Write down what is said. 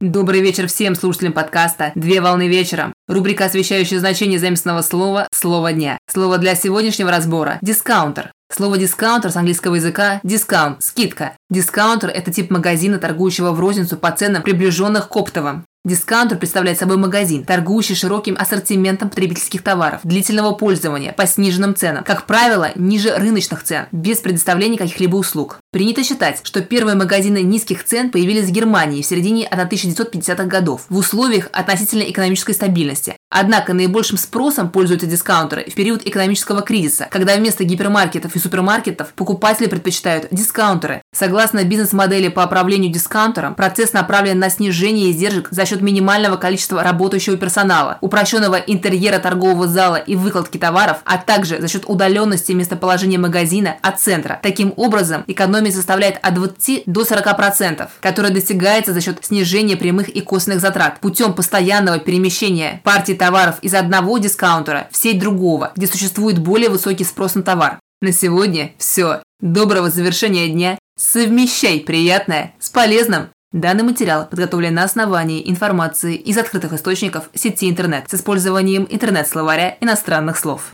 Добрый вечер всем слушателям подкаста «Две волны вечером». Рубрика, освещающая значение заимствованного слова «Слово дня». Слово для сегодняшнего разбора – «дискаунтер». Слово «дискаунтер» с английского языка – «discount» – «скидка». Дискаунтер – это тип магазина, торгующего в розницу по ценам, приближенных к оптовым. Дискаунтер представляет собой магазин, торгующий широким ассортиментом потребительских товаров длительного пользования по сниженным ценам, как правило, ниже рыночных цен, без предоставления каких-либо услуг. Принято считать, что первые магазины низких цен появились в Германии в середине 1950-х годов в условиях относительной экономической стабильности. Однако наибольшим спросом пользуются дискаунтеры в период экономического кризиса, когда вместо гипермаркетов и супермаркетов покупатели предпочитают дискаунтеры. Согласно бизнес-модели по управлению дискаунтером, процесс направлен на снижение издержек за счет минимального количества работающего персонала, упрощенного интерьера торгового зала и выкладки товаров, а также за счет удаленности местоположения магазина от центра. Таким образом, экономия составляет от 20 до 40%, которая достигается за счет снижения прямых и косвенных затрат путем постоянного перемещения партий товаров из одного дискаунтера в сеть другого, где существует более высокий спрос на товар. На сегодня все. Доброго завершения дня. Совмещай приятное с полезным. Данный материал подготовлен на основании информации из открытых источников сети интернет с использованием интернет-словаря иностранных слов.